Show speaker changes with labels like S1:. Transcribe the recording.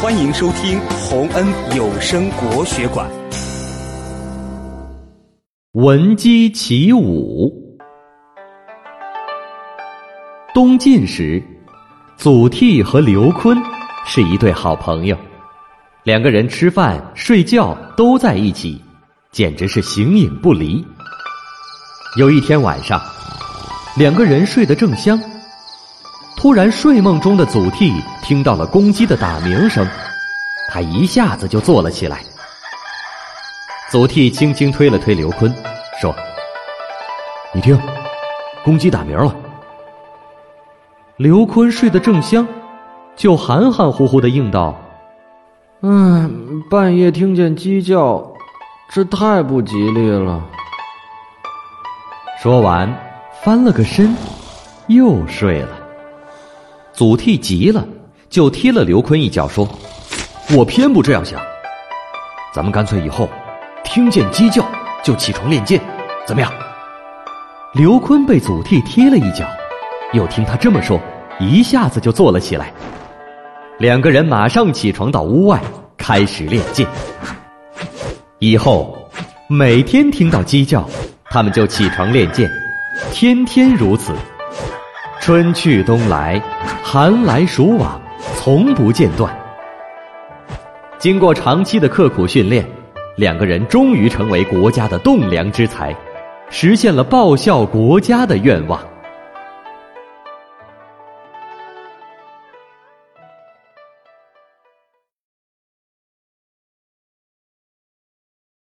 S1: 欢迎收听洪恩有声国学馆《
S2: 闻鸡起舞》。东晋时，祖逖和刘琨是一对好朋友，两个人吃饭、睡觉都在一起，简直是形影不离。有一天晚上，两个人睡得正香。突然，睡梦中的祖逖听到了公鸡的打鸣声，他一下子就坐了起来。祖逖轻轻推了推刘坤，说：“你听，公鸡打鸣了。”刘坤睡得正香，就含含糊糊的应道：“
S3: 嗯，半夜听见鸡叫，这太不吉利了。”
S2: 说完，翻了个身，又睡了。祖逖急了，就踢了刘坤一脚，说：“我偏不这样想。咱们干脆以后听见鸡叫就起床练剑，怎么样？”刘坤被祖逖踢了一脚，又听他这么说，一下子就坐了起来。两个人马上起床到屋外开始练剑。以后每天听到鸡叫，他们就起床练剑，天天如此。春去冬来，寒来暑往，从不间断。经过长期的刻苦训练，两个人终于成为国家的栋梁之才，实现了报效国家的愿望。